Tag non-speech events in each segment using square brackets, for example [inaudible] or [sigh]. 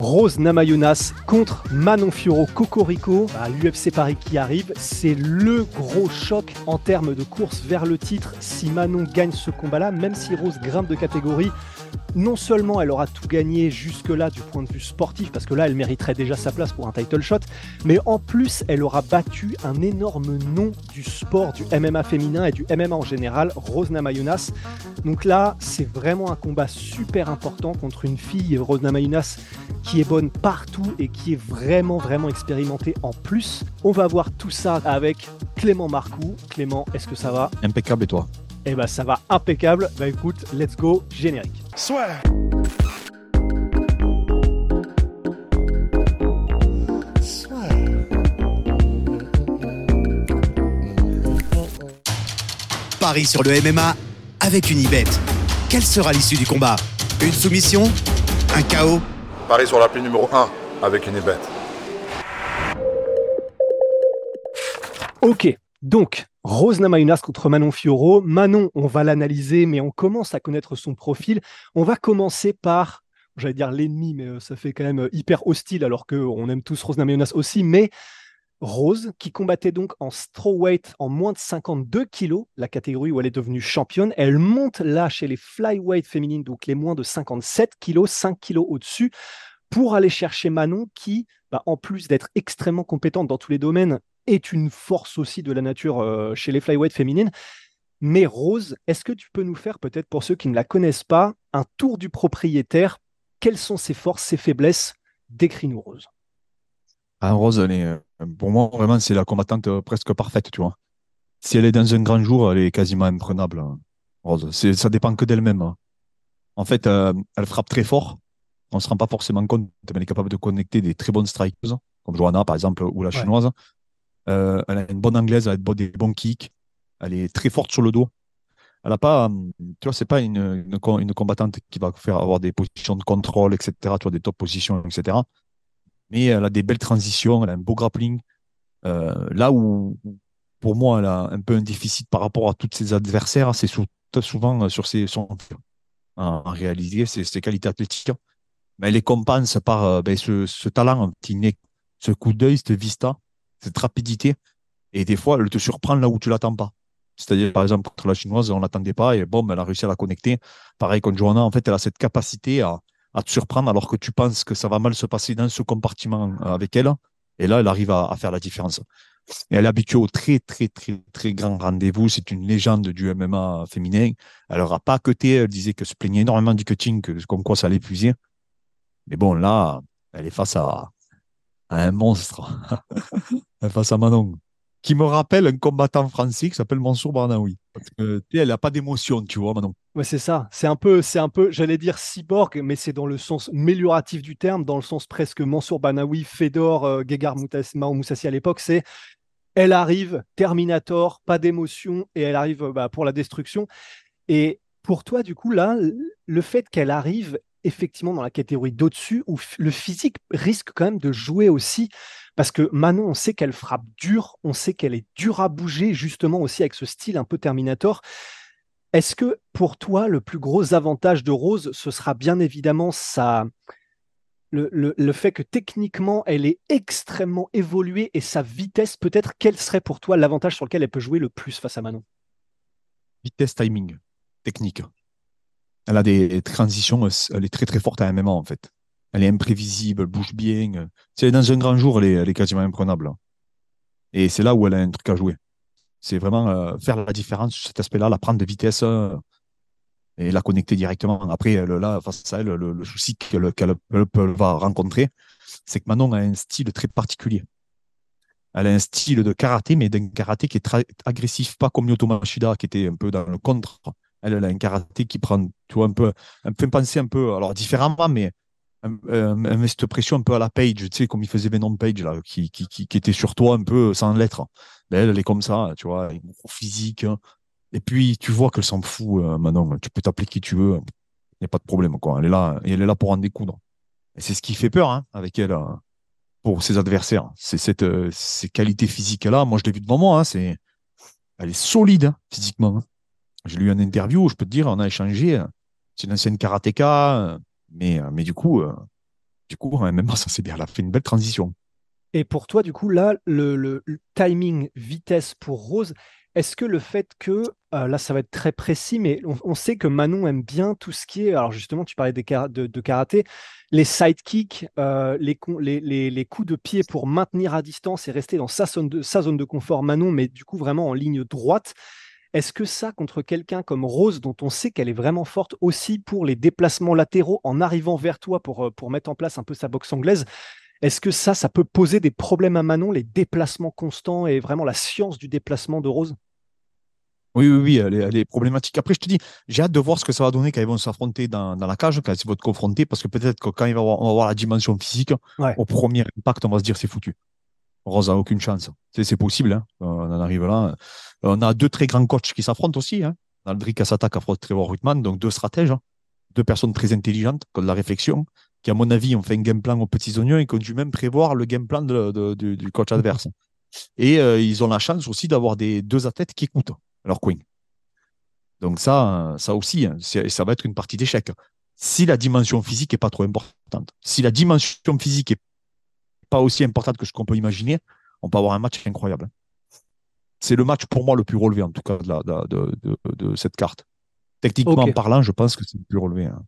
Rose Namajunas contre Manon Fiorot Cocorico à l'UFC Paris qui arrive. C'est le gros choc en termes de course vers le titre si Manon gagne ce combat-là, même si Rose grimpe de catégorie. Non seulement elle aura tout gagné jusque-là du point de vue sportif, parce que là elle mériterait déjà sa place pour un title shot, mais en plus elle aura battu un énorme nom du sport, du MMA féminin et du MMA en général, Rose Namajunas. Donc là c'est vraiment un combat super important contre une fille, Rose Namajunas, qui est bonne partout et qui est vraiment vraiment expérimentée en plus. On va voir tout ça avec Clément Marcoux. Clément, est-ce que ça va? Impeccable et toi? Eh ben ça va impeccable. Bah écoute, let's go, générique. Soit. Paris sur le MMA avec une ibet. Quelle sera l'issue du combat? Une soumission? Un chaos? Paris sur l'appli numéro 1 avec une bête. Ok, donc Rose Namajunas contre Manon Fiorot. Manon, on va l'analyser, mais on commence à connaître son profil. On va commencer par, j'allais dire l'ennemi, mais euh, ça fait quand même euh, hyper hostile, alors qu'on aime tous Rose Namajunas aussi, mais Rose, qui combattait donc en strawweight en moins de 52 kilos, la catégorie où elle est devenue championne. Elle monte là chez les flyweight féminines, donc les moins de 57 kilos, 5 kilos au-dessus, pour aller chercher Manon, qui, bah, en plus d'être extrêmement compétente dans tous les domaines, est une force aussi de la nature euh, chez les flyweight féminines. Mais Rose, est-ce que tu peux nous faire, peut-être pour ceux qui ne la connaissent pas, un tour du propriétaire? Quelles sont ses forces, ses faiblesses? Décris-nous Rose. Ah, Rose, elle est, euh, pour moi, vraiment, c'est la combattante euh, presque parfaite, tu vois. Si elle est dans un grand jour, elle est quasiment imprenable, hein, Rose. Ça dépend que d'elle-même. hein. En fait, euh, elle frappe très fort. On ne se rend pas forcément compte, mais elle est capable de connecter des très bonnes strikers, comme Johanna, par exemple, ou la Ouais. Euh, elle a une bonne anglaise, elle a des bons kicks. Elle est très forte sur le dos. Elle a pas, hum, tu vois, c'est pas une, une, co- une combattante qui va faire avoir des positions de contrôle, etc., tu vois, des top positions, etc. Mais elle a des belles transitions, elle a un beau grappling. Euh, là où, pour moi, elle a un peu un déficit par rapport à tous ses adversaires, c'est sou- souvent euh, sur ses, son. En, en ses qualités athlétiques. Mais elle les compense par euh, ben, ce, talent, ce coup d'œil, cette vista, cette rapidité. Et des fois, elle te surprend là où tu l'attends pas. C'est-à-dire, par exemple, contre la chinoise, on l'attendait pas et bon, elle a réussi à la connecter. Pareil, contre Johanna, en fait, elle a cette capacité à, te surprendre alors que tu penses que ça va mal se passer dans ce compartiment euh, avec elle. Et là, elle arrive à, faire la différence. Elle est habituée au très, très, très, très grand rendez-vous. C'est une légende du MMA féminin. Elle n'aura pas cuté. Elle disait que se plaignait énormément du cutting, que, comme quoi ça l'épuisait. Mais bon, là, elle est face à, à un monstre. Face à Manon. Qui me rappelle un combattant français qui s'appelle Mansour Barnaoui. Parce que, elle n'a pas d'émotion, tu vois, Manon. Ouais, c'est ça. C'est un peu, c'est un peu, j'allais dire cyborg, mais c'est dans le sens mélioratif du terme, dans le sens presque Mansour Banaoui, Fedor, euh, Gegard Moussassi à l'époque. C'est, elle arrive, Terminator, pas d'émotion, et elle arrive euh, bah, pour la destruction. Et pour toi, du coup, là, le fait qu'elle arrive effectivement dans la catégorie d'au-dessus, où le physique risque quand même de jouer aussi, parce que Manon, on sait qu'elle frappe dur, on sait qu'elle est dure à bouger, justement aussi avec ce style un peu Terminator. Est-ce que pour toi, le plus gros avantage de Rose, ce sera bien évidemment sa... le- le fait que techniquement, elle est extrêmement évoluée et sa vitesse, peut-être, quel serait pour toi l'avantage sur lequel elle peut jouer le plus face à Manon? Vitesse, timing, technique. Elle a des transitions, euh, elle est très très forte à MMA en fait. Elle est imprévisible, elle bouge bien. euh. Dans un grand jour, elle est, quasiment imprenable. hein. Et c'est là où elle a un truc à jouer. C'est vraiment euh, faire la différence sur cet aspect-là, la prendre de vitesse et la connecter directement. Après, là, face à elle, le, le souci qu'elle qu'elle- elle peut- va rencontrer, c'est que Manon a un style très particulier. Elle a un style de karaté, mais d'un karaté qui est très agressif, pas comme Lyoto Machida, qui était un peu dans le contre Elle, elle a un karaté qui prend, tu vois, un peu, elle me fait penser un peu, alors différemment, mais elle cette pression un peu à la Page, tu sais, comme il faisait Venom Page, là, qui, qui, qui, était sur toi un peu sans l'être. Mais elle, elle est comme ça, tu vois, physique. Hein. Et puis, tu vois qu'elle s'en fout, euh, Manon. Tu peux t'appeler qui tu veux. Il n'y a pas de problème, quoi. Elle est là, elle est là pour en découdre. Et c'est ce qui fait peur, hein, avec elle, euh, pour ses adversaires. C'est cette, euh, ces qualités physiques-là. Moi, je l'ai vu devant moi, hein, c'est, elle est solide, hein, physiquement. J'ai lu une interview, je peux te dire, on a échangé. C'est une ancienne karatéka, mais, mais du coup, du coup, même [laughs] ça c'est bien. Elle a fait une belle transition. Et pour toi, du coup, là, le timing, vitesse pour Rose, est-ce que le fait que, euh, là ça va être très précis, mais on, sait que Manon aime bien tout ce qui est, alors justement tu parlais de, karaté, les sidekicks, euh, les, les, coups de pied pour maintenir à distance et rester dans sa zone, de, sa zone de confort Manon, mais du coup vraiment en ligne droite. Est-ce que ça, contre quelqu'un comme Rose, dont on sait qu'elle est vraiment forte aussi pour les déplacements latéraux en arrivant vers toi pour, euh, pour mettre en place un peu sa boxe anglaise, est-ce que ça, ça peut poser des problèmes à Manon, les déplacements constants et vraiment la science du déplacement de Rose? Oui, oui, oui, elle est, problématique. Après, je te dis, j'ai hâte de voir ce que ça va donner quand ils vont s'affronter dans, la cage, quand ils vont être confronter, parce que peut-être que quand avoir, on va voir la dimension physique, au premier impact, on va se dire c'est foutu. Rose n'a aucune chance. C'est possible, hein. on en arrive là. On a deux très grands coachs qui s'affrontent aussi. Hein. Aldric Assata qui affronte Trevor Whitman, donc deux stratèges, hein. deux personnes très intelligentes, qui ont de la réflexion, qui, à mon avis, ont fait un game plan aux petits oignons et qui ont dû même prévoir le game plan du, coach adverse. Et euh, ils ont la chance aussi d'avoir des deux athlètes qui écoutent leur coin. Donc ça, ça aussi, hein, ça va être une partie d'échec. Si la dimension physique est pas trop importante, si la dimension physique est pas aussi importante que ce qu'on peut imaginer, on peut avoir un match incroyable. C'est le match pour moi le plus relevé en tout cas de, cette carte. Techniquement parlant, je pense que c'est le plus relevé. Hein.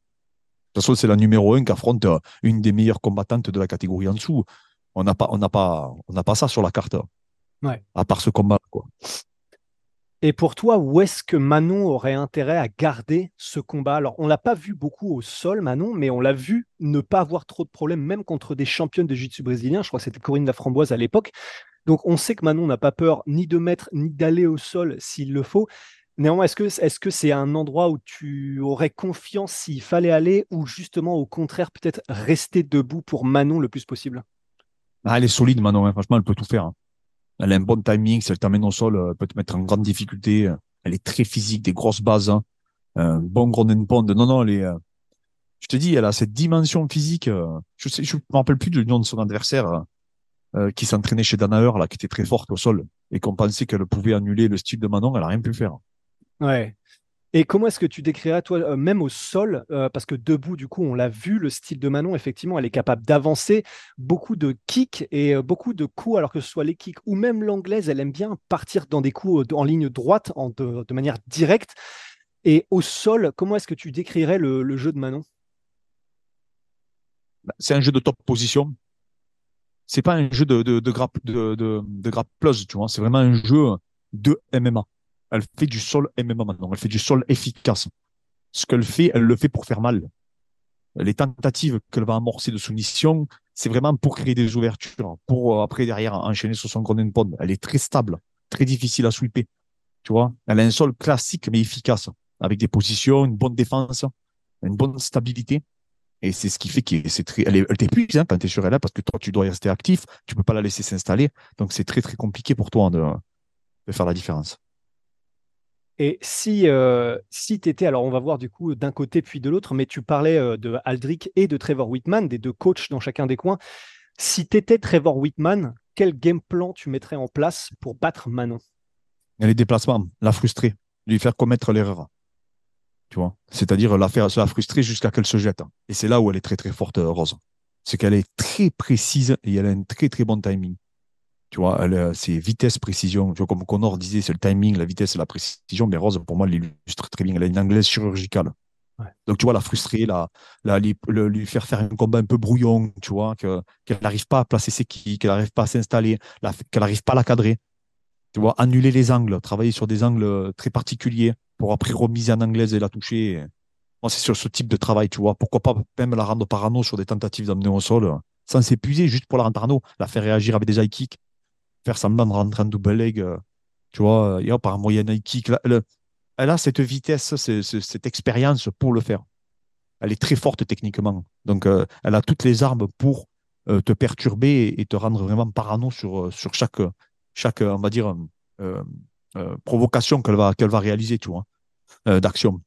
De toute façon, c'est la numéro un qui affronte euh, une des meilleures combattantes de la catégorie en dessous. On n'a pas, on n'a pas, on n'a pas ça sur la carte. Ouais. À part ce combat, quoi. Et pour toi, où est-ce que Manon aurait intérêt à garder ce combat? Alors, on l'a pas vu beaucoup au sol, Manon, mais on l'a vu ne pas avoir trop de problèmes, même contre des championnes de jiu-jitsu brésilien. Je crois que c'était Corinne Laframboise à l'époque. Donc, on sait que Manon n'a pas peur ni de mettre, ni d'aller au sol s'il le faut. Néanmoins, est-ce que est-ce que c'est un endroit où tu aurais confiance s'il fallait aller, ou justement, au contraire, peut-être rester debout pour Manon le plus possible? Ah, Elle est solide, Manon. Hein. Franchement, elle peut tout faire. Hein. Elle a un bon timing. Si elle t'amène au sol, elle peut te mettre en grande difficulté. Elle est très physique, des grosses bases. Hein. Un bon gros pond. Non, non, elle est, euh, je te dis, elle a cette dimension physique. Euh, je sais, je me rappelle plus du nom de son adversaire euh, qui s'entraînait chez Danaher, là, qui était très forte au sol et qu'on pensait qu'elle pouvait annuler le style de Manon. Elle a rien pu faire. Ouais. Et comment est-ce que tu décrirais, toi, euh, même au sol, euh, parce que debout, du coup, on l'a vu, le style de Manon, effectivement, elle est capable d'avancer, beaucoup de kicks et euh, beaucoup de coups, alors que ce soit les kicks ou même l'anglaise, elle aime bien partir dans des coups en ligne droite, en, de, manière directe. Et au sol, comment est-ce que tu décrirais le, jeu de Manon? Bah, C'est un jeu de top position. C'est pas un jeu de, de, de, grappe, de, de grappleuse, tu vois. C'est vraiment un jeu de MMA. Elle fait du sol MMA maintenant. Elle fait du sol efficace. Ce qu'elle fait, elle le fait pour faire mal. Les tentatives qu'elle va amorcer de soumission, c'est vraiment pour créer des ouvertures, pour euh, après derrière enchaîner sur son golden pond. Elle est très stable, très difficile à sweeper. Tu vois, elle a un sol classique mais efficace, avec des positions, une bonne défense, une bonne stabilité. Et c'est ce qui fait qu'elle c'est très, elle, elle t'épuise hein, quand tu es sur elle parce que toi tu dois rester actif, tu peux pas la laisser s'installer. Donc c'est très très compliqué pour toi de, de faire la différence. Et si, euh, si tu étais, alors on va voir du coup d'un côté puis de l'autre, mais tu parlais euh, de Aldrich et de Trevor Whitman, des deux coachs dans chacun des coins. Si tu étais Trevor Whitman, quel game plan tu mettrais en place pour battre Manon? Les déplacements, la frustrer, lui faire commettre l'erreur. Tu vois? C'est-à-dire la faire la frustrer jusqu'à qu'elle se jette. Et c'est là où elle est très très forte, Rose. C'est qu'elle est très précise et elle a un très très bon timing. Tu vois, c'est vitesse, précision. Tu vois, comme Connor disait, c'est le timing, la vitesse et la précision. Mais Rose, pour moi, l'illustre très bien. Elle a une anglaise chirurgicale. Donc, tu vois, la frustrer, la, la, lui, faire faire un combat un peu brouillon, tu vois, qu'elle n'arrive pas à placer ses kicks, qu'elle n'arrive pas à s'installer, qu'elle n'arrive pas à la cadrer. Tu vois, annuler les angles, travailler sur des angles très particuliers pour après remiser en anglaise et la toucher. Moi, c'est sur ce type de travail, tu vois. Pourquoi pas même la rendre parano sur des tentatives d'amener au sol, sans s'épuiser, juste pour la rendre parano, la faire réagir avec des high kicks, faire semblant de rentrer en double leg, euh, tu vois, et hop, par moyen high kick. elle a cette vitesse, cette expérience pour le faire. Elle est très forte techniquement. Donc, euh, elle a toutes les armes pour euh, te perturber et te rendre vraiment parano sur, euh, sur chaque, chaque, on va dire, provocation qu'elle va, qu'elle va réaliser, tu vois, d'action.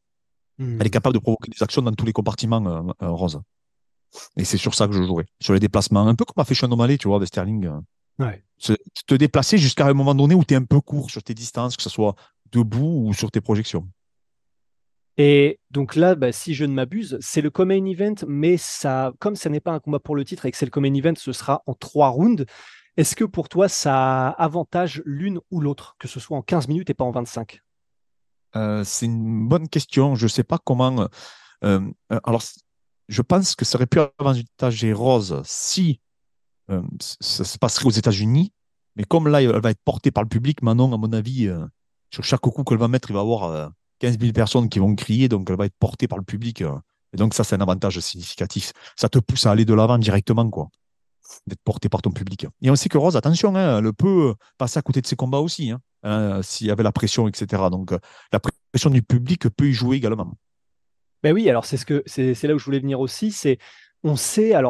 Hmm. Elle est capable de provoquer des actions dans tous les compartiments, Rose. Et c'est sur ça que je jouerai, sur les déplacements. Un peu comme a fait Sean O'Malley, tu vois, avec Sterling. Ouais. te déplacer jusqu'à un moment donné où tu es un peu court sur tes distances, que ce soit debout ou sur tes projections. Et donc là, bah, si je ne m'abuse, c'est le Common Event, mais ça, comme ce n'est pas un combat pour le titre et que c'est le Common Event, ce sera en trois rounds. Est-ce que pour toi, ça avantage l'une ou l'autre, que ce soit en 15 minutes et pas en 25 euh, C'est une bonne question. Je ne sais pas comment. Euh, euh, alors, je pense que ça aurait pu avantager Rose si ça se passerait aux États-Unis. Mais comme là, elle va être portée par le public, Manon, à mon avis, sur chaque coup qu'elle va mettre, il va avoir 15 000 personnes qui vont crier, donc elle va être portée par le public. Euh. Et donc ça, c'est un avantage significatif. Ça te pousse à aller de l'avant directement, quoi. D'être porté par ton public. Et on sait que Rose, attention, hein, elle peut passer à côté de ses combats aussi, hein, hein, s'il y avait la pression, etc. Donc euh, la pression du public peut y jouer également. Ben oui, alors c'est ce que c'est là où je voulais venir aussi, c'est on sait alors.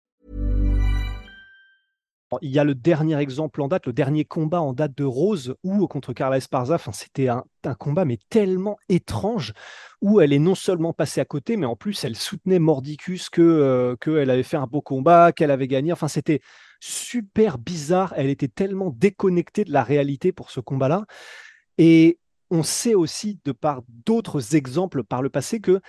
Il y a le dernier exemple en date, le dernier combat en date de Rose, où contre Carla Esparza, c'était un, combat mais tellement étrange, où elle est non seulement passée à côté, mais en plus elle soutenait Mordicus que euh, qu'elle avait fait un beau combat, qu'elle avait gagné. Enfin, c'était super bizarre. Elle était tellement déconnectée de la réalité pour ce combat-là. Et on sait aussi, de par d'autres exemples par le passé, que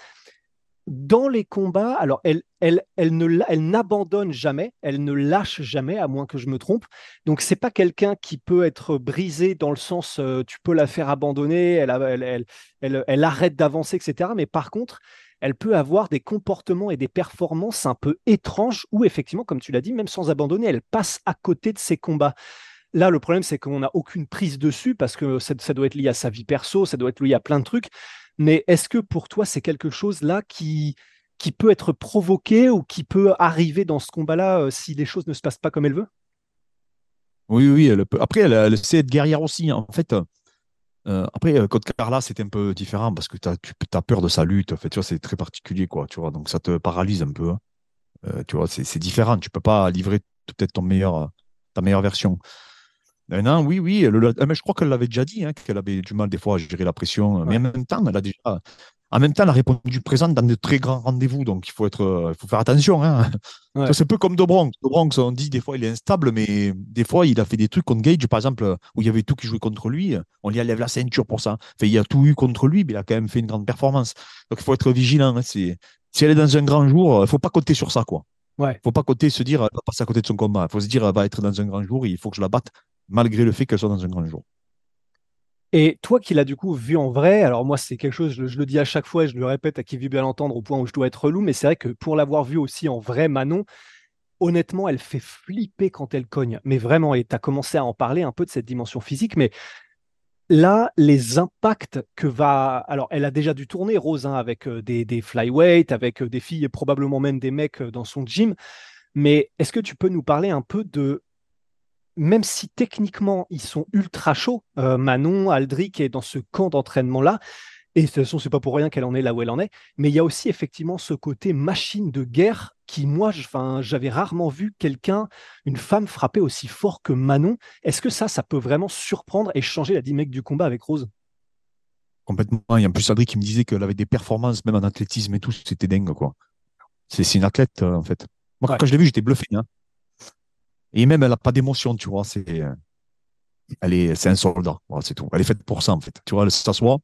dans les combats, alors elle, elle, elle ne, elle n'abandonne jamais, elle ne lâche jamais, à moins que je me trompe. Donc c'est pas quelqu'un qui peut être brisé dans le sens, euh, tu peux la faire abandonner, elle, arrête d'avancer, etc. Mais par contre, elle peut avoir des comportements et des performances un peu étranges où effectivement, comme tu l'as dit, même sans abandonner, elle passe à côté de ses combats. Là, le problème, c'est qu'on n'a aucune prise dessus parce que ça, doit être lié à sa vie perso, ça doit être lié à plein de trucs. Mais est-ce que pour toi, c'est quelque chose là qui, qui peut être provoqué ou qui peut arriver dans ce combat-là euh, si les choses ne se passent pas comme elle veut Oui, oui, elle peut. Après, elle, elle sait être guerrière aussi. Hein. En fait, euh, après, euh, Code Carla, c'est un peu différent parce que tu as, peur de sa lutte. En fait, tu vois, c'est très particulier, quoi. Tu vois, donc ça te paralyse un peu. Hein. tu vois, c'est différent. Tu peux pas livrer peut-être ton meilleur, ta meilleure version. Non, oui, oui. Ah, mais je crois qu'elle l'avait déjà dit, hein, qu'elle avait du mal des fois à gérer la pression. Mais en même temps, elle a déjà. En même temps, elle a répondu présente dans de très grands rendez-vous, donc il faut être, euh, il faut faire attention. Hein. C'est un peu comme De Bronx. De Bronx, on dit des fois il est instable, mais des fois il a fait des trucs contre Gage, par exemple, où il y avait tout qui jouait contre lui. On lui enlève la ceinture pour ça. Enfin, il a tout eu contre lui, mais il a quand même fait une grande performance. Donc il faut être vigilant. Hein. Si elle est dans un grand jour, il ne faut pas compter sur ça, quoi. Ouais. faut pas compter se dire, elle va passer à côté de son combat. Il faut se dire, elle va être dans un grand jour, il faut que je la batte malgré le fait qu'elle soit dans un grand jour. Et toi qui l'as du coup vu en vrai, alors moi c'est quelque chose, je, le dis à chaque fois, et je le répète à qui veut bien l'entendre au point où je dois être relou, mais c'est vrai que pour l'avoir vu aussi en vrai, Manon, honnêtement, elle fait flipper quand elle cogne. Mais vraiment, et tu as commencé à en parler un peu de cette dimension physique, mais là, les impacts que va. Alors, elle a déjà dû tourner, Rose, hein, avec euh, des, des flyweight, avec euh, des filles et probablement même des mecs euh, dans son gym. Mais est-ce que tu peux nous parler un peu de même si techniquement ils sont ultra chauds, euh, Manon, Aldric est dans ce camp d'entraînement-là, et de toute façon, c'est pas pour rien qu'elle en est là où elle en est, mais il y a aussi effectivement ce côté machine de guerre qui, moi, j'avais rarement vu quelqu'un, une femme frapper aussi fort que Manon. Est-ce que ça, ça peut vraiment surprendre et changer la dynamique du combat avec Rose? Complètement. Il y a en plus Aldric qui me disait qu'elle avait des performances, même en athlétisme et tout, c'était dingue, quoi. C'est une athlète, euh, en fait. Moi, quand je l'ai vu, j'étais bluffé. Hein. Et même, elle n'a pas d'émotion, tu vois. C'est, euh, elle est, c'est un soldat. Voilà, c'est tout. Elle est faite pour ça, en fait. Tu vois, elle s'assoit,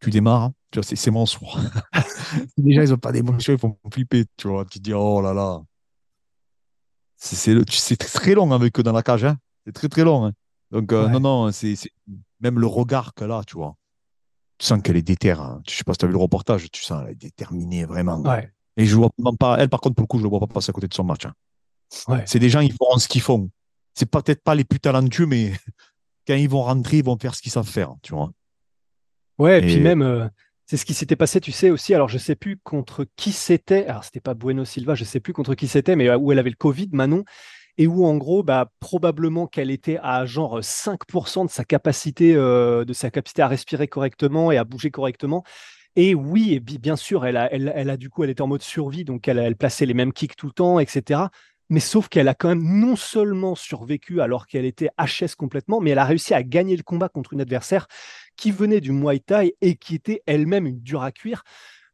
tu démarres, tu vois, c'est, c'est mon soir. [laughs] Déjà, ils n'ont pas d'émotion, ils font flipper, tu vois. Tu te dis, oh là là. C'est, c'est, c'est très long avec eux dans la cage, hein. C'est très, très long. Hein. Donc, euh, non, non, c'est, c'est, même le regard qu'elle a, tu vois. Tu sens qu'elle est déterre. Hein. Je sais pas si tu as vu le reportage, tu sens qu'elle est déterminée, vraiment. Ouais. Et je vois pas, elle, par contre, pour le coup, je ne le vois pas passer à côté de son match. hein. Ouais. C'est des gens, ils feront ce qu'ils font. C'est peut-être pas les plus talentueux, mais [laughs] quand ils vont rentrer, ils vont faire ce qu'ils savent faire, tu vois. Ouais, et, puis même, euh, c'est ce qui s'était passé, tu sais, aussi. Alors, je sais plus contre qui c'était. Alors, c'était pas Bueno Silva, je sais plus contre qui c'était, mais euh, où elle avait le Covid, Manon. Et où, en gros, bah, probablement qu'elle était à genre 5% de sa capacité, euh, de sa capacité à respirer correctement et à bouger correctement. Et oui, et bien sûr, elle a, elle, elle a du coup, elle était en mode survie, donc elle, elle plaçait les mêmes kicks tout le temps, etc. Mais sauf qu'elle a quand même non seulement survécu alors qu'elle était HS complètement, mais elle a réussi à gagner le combat contre une adversaire qui venait du Muay Thai et qui était elle-même une dure à cuire.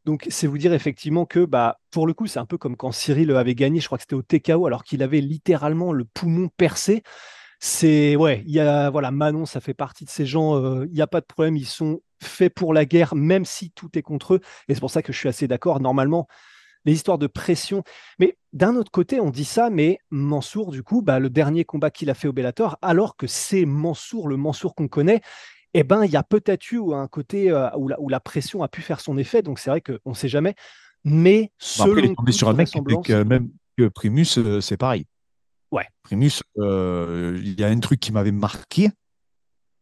Donc, c'est vous dire effectivement que, bah, pour le coup, c'est un peu comme quand Cyril avait gagné, je crois que c'était au TKO, alors qu'il avait littéralement le poumon percé. C'est, ouais, il y a, voilà, Manon, ça fait partie de ces gens, euh, il n'y a pas de problème, ils sont faits pour la guerre, même si tout est contre eux. Et c'est pour ça que je suis assez d'accord. Normalement, les histoires de pression. Mais d'un autre côté, on dit ça, mais Mansour, du coup, bah, le dernier combat qu'il a fait au Bellator, alors que c'est Mansour, le Mansour qu'on connaît, eh ben, il y a peut-être eu un côté euh, où, la, où la pression a pu faire son effet. Donc c'est vrai qu'on ne sait jamais. Mais Bon, après, il est selon tombé toute sur un mec même que Primus, euh, c'est pareil. Ouais. Primus, euh, il y a un truc qui m'avait marqué.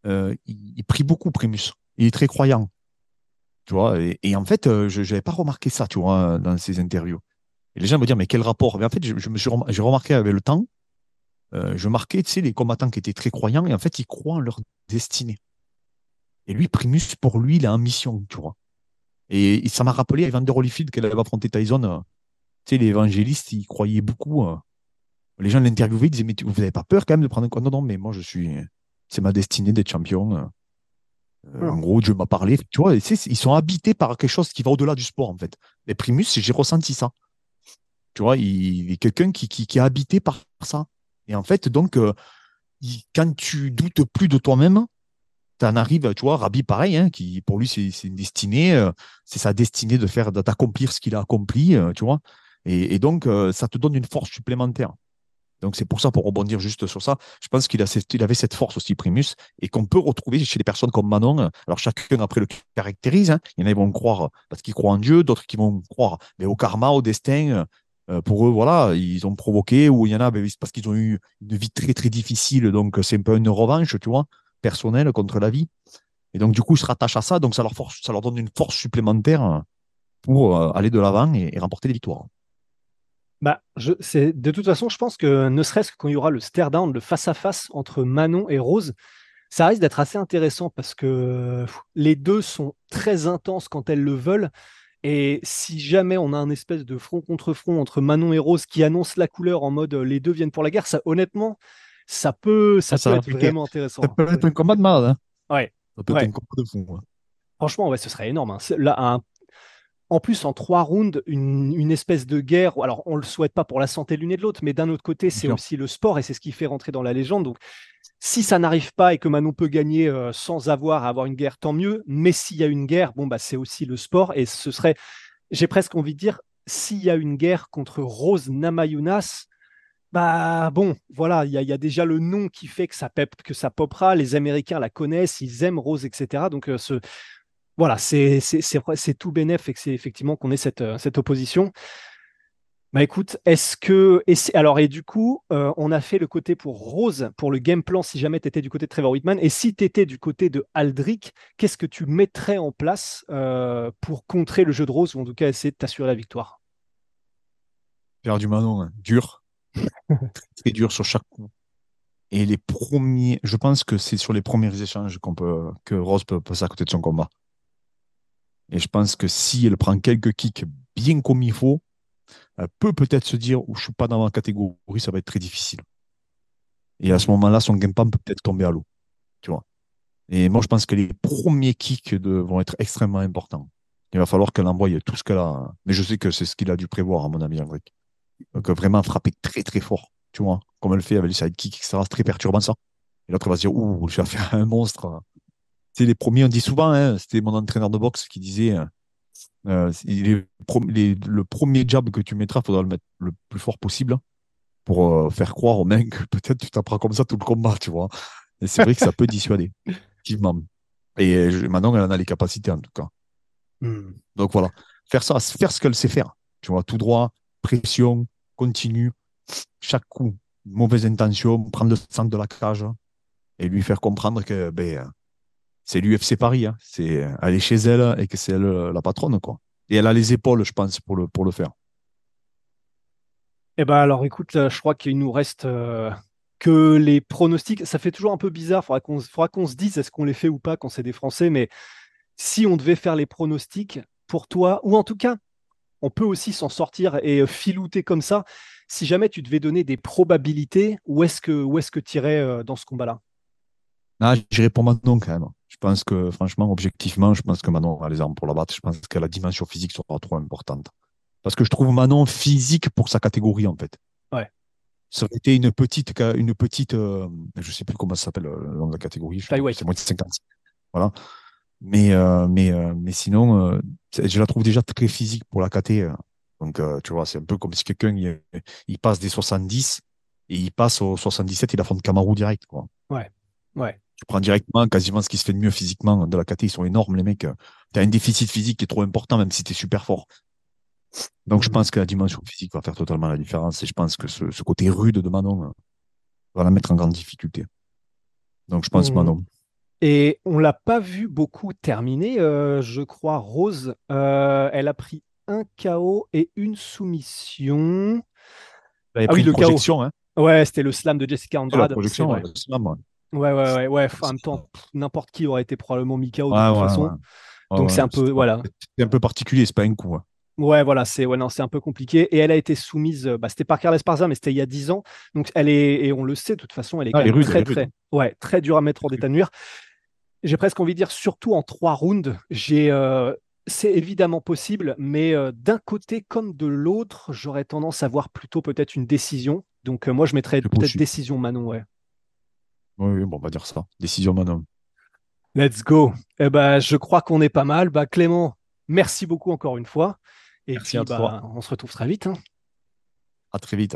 Il, il prie beaucoup, Primus. Il est très croyant. Tu vois, et, en fait, euh, je n'avais pas remarqué ça, tu vois, dans ses interviews. Et les gens me disent, mais quel rapport? Mais en fait, je, me suis remarqué avec le temps, euh, je marquais, tu sais, les combattants qui étaient très croyants, et en fait, ils croient en leur destinée. Et lui, Primus, pour lui, il est en mission, tu vois. Et, ça m'a rappelé Evander Holyfield qu'elle avait affronté Tyson. euh, tu sais, les évangélistes, ils croyaient beaucoup. les gens l'interviewaient, ils disaient, mais vous n'avez pas peur quand même de prendre un Non, non, mais moi, je suis. C'est ma destinée d'être champion. Euh. En gros, Dieu m'a parlé. Tu vois, et ils sont habités par quelque chose qui va au-delà du sport, en fait. Les Primus, j'ai ressenti ça. Tu vois, il, il est quelqu'un qui, qui, qui est habité par ça. Et en fait, donc, euh, il- quand tu doutes plus de toi-même, tu en arrives, tu vois, Rabbi, pareil, hein, qui pour lui, c'est une destinée, euh, c'est sa destinée de faire, d'accomplir ce qu'il a accompli, tu vois. Et, et donc, ça te donne une force supplémentaire. Donc, c'est pour ça, pour rebondir juste sur ça, je pense qu'il avait cette force aussi, Primus, et qu'on peut retrouver chez les personnes comme Manon. Alors, chacun après le caractérise. hein. Il y en a qui vont croire parce qu'ils croient en Dieu, d'autres qui vont croire mais au karma, au destin. Euh, pour eux, voilà, ils ont provoqué, ou il y en a ben, parce qu'ils ont eu une vie très, très difficile. Donc, c'est un peu une revanche, tu vois, personnelle contre la vie. Et donc, du coup, ils se rattachent à ça. Donc, ça leur, force, ça leur donne une force supplémentaire pour euh, aller de l'avant et, et remporter des victoires. Bah, je, de toute façon, je pense que ne serait-ce que quand il y aura le stare down, le face-à-face entre Manon et Rose, ça risque d'être assez intéressant parce que pff, les deux sont très intenses quand elles le veulent. Et si jamais on a un espèce de front contre front entre Manon et Rose qui annonce la couleur en mode euh, les deux viennent pour la guerre, ça honnêtement, ça peut, ça Ah, ça peut être vraiment intéressant. Ça peut être un combat de malade. Hein. Ouais. Ça peut Ouais. être un combat de fou. hein. Franchement, ouais, ce serait énorme. hein. Là, un- En plus, en trois rounds, une, une espèce de guerre. Alors, on ne le souhaite pas pour la santé l'une et de l'autre, mais d'un autre côté, c'est aussi le sport et c'est ce qui fait rentrer dans la légende. Donc, si ça n'arrive pas et que Manon peut gagner euh, sans avoir à avoir une guerre, tant mieux. Mais s'il y a une guerre, bon, bah, c'est aussi le sport et ce serait, j'ai presque envie de dire, s'il y a une guerre contre Rose Namayunas, bah bon, voilà, il y, a- il y a déjà le nom qui fait que ça, pep, que ça popera. Les Américains la connaissent, ils aiment Rose, etc. Donc, euh, ce, voilà, c'est tout bénef et que c'est effectivement qu'on ait cette, euh, cette opposition. Bah écoute, est-ce que. Et alors, et du coup, euh, on a fait le côté pour Rose, pour le game plan, si jamais tu étais du côté de Trevor Whitman. Et si tu étais du côté de Aldric, qu'est-ce que tu mettrais en place euh, pour contrer le jeu de Rose ou en tout cas essayer de t'assurer la victoire? Faire du Manon, hein. dur. très, [laughs] très dur sur chaque coup. Et les premiers, je pense que c'est sur les premiers échanges qu'on peut, que Rose peut passer à côté de son combat. Et je pense que si elle prend quelques kicks bien comme il faut, elle peut peut-être se dire, je suis pas dans ma catégorie, ça va être très difficile. Et à ce moment-là, son game plan peut peut-être tomber à l'eau. Tu vois. Et moi, je pense que les premiers kicks vont être extrêmement importants. Il va falloir qu'elle envoie tout ce qu'elle a. Mais je sais que c'est ce qu'il a dû prévoir, à mon avis, Henrik. Donc, vraiment frapper très, très fort. Tu vois, comme elle le fait avec les sidekicks, etc. C'est très perturbant, ça. Et l'autre va se dire, ouh, je vais faire un monstre. C'est les premiers, on dit souvent, hein, c'était mon entraîneur de boxe qui disait, euh, euh, les pro- les- le premier jab que tu mettras, il faudra le mettre le plus fort possible pour euh, faire croire aux mecs que peut-être tu t'apprends comme ça tout le combat, tu vois. Et c'est vrai que ça peut dissuader. [laughs] Effectivement. Et je- Manon, elle en a les capacités en tout cas. Hmm. Donc voilà, faire ça, faire ce qu'elle sait faire. Tu vois, tout droit, pression, continue, chaque coup, mauvaise intention, prendre le centre de la cage et lui faire comprendre que ben, c'est l'UFC Paris. hein. C'est est chez elle et que c'est elle euh, la patronne. quoi. Et elle a les épaules, je pense, pour le, faire. Eh ben alors écoute, là, je crois qu'il nous reste euh, que les pronostics. Ça fait toujours un peu bizarre. Faudra qu'on faudra qu'on se dise est-ce qu'on les fait ou pas quand c'est des Français. Mais si on devait faire les pronostics pour toi, ou en tout cas, on peut aussi s'en sortir et euh, filouter comme ça. Si jamais tu devais donner des probabilités, où est-ce que où est-ce que tu irais dans ce combat-là? Ah, j'irai pour Manon quand même. Je pense que, franchement, objectivement, je pense que Manon a les armes pour la battre. Je pense que la dimension physique sera trop importante. Parce que je trouve Manon physique pour sa catégorie, en fait. Ouais. Ça aurait été une petite, une petite, euh, je sais plus comment ça s'appelle euh, le nom de la catégorie. C'est moins de 50. Voilà. Mais, euh, mais, euh, mais sinon, euh, je la trouve déjà très physique pour la KT. euh. Donc, euh, tu vois, c'est un peu comme si quelqu'un, il, il passe des 70 et il passe au 77, il affronte Kamaru direct, quoi. Ouais. Tu prends directement quasiment ce qui se fait de mieux physiquement de la KT. Ils sont énormes, les mecs. Tu as un déficit physique qui est trop important, même si tu es super fort. Donc, je Mhm. pense que la dimension physique va faire totalement la différence. Et je pense que ce, ce côté rude de Manon euh, va la mettre en grande difficulté. Donc, je pense Mhm. Manon. Et on l'a pas vu beaucoup terminer, euh, je crois. Rose, euh, elle a pris un KO et une soumission. Elle avait Ah oui, pris une le projection, hein. Ouais, c'était le slam de Jessica C'est la Andrade. projection, ouais, le slam, ouais. Ouais, ouais, ouais, ouais. En même temps, n'importe qui aurait été probablement mis KO de toute ouais, façon. ouais. Ouais, Donc ouais, c'est un peu, voilà. C'est un peu particulier, c'est pas un coup. hein. Ouais, voilà, c'est ouais, non, c'est un peu compliqué. Et elle a été soumise, euh, bah, c'était par Carles Esparza, mais c'était il y a 10 ans. Donc elle est, et on le sait, de toute façon, elle est Ah, quand elle est même rude, très, elle est rude. très, ouais, très dure à mettre en détanuire. J'ai presque envie de dire, surtout en trois rounds, j'ai, euh, c'est évidemment possible, mais euh, d'un côté comme de l'autre, j'aurais tendance à voir plutôt peut-être une décision. Donc euh, moi, je mettrais Je peut-être poursuis. décision Manon, ouais. Oui, oui, bon, on va dire ça. Décision Manon. Let's go. Eh ben, je crois qu'on est pas mal. Bah, Clément, merci beaucoup encore une fois. Et Merci puis, à bah, toi. on se retrouve très vite. hein. À très vite.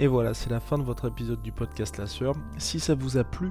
Et voilà, c'est la fin de votre épisode du podcast La Sœur. Si ça vous a plu,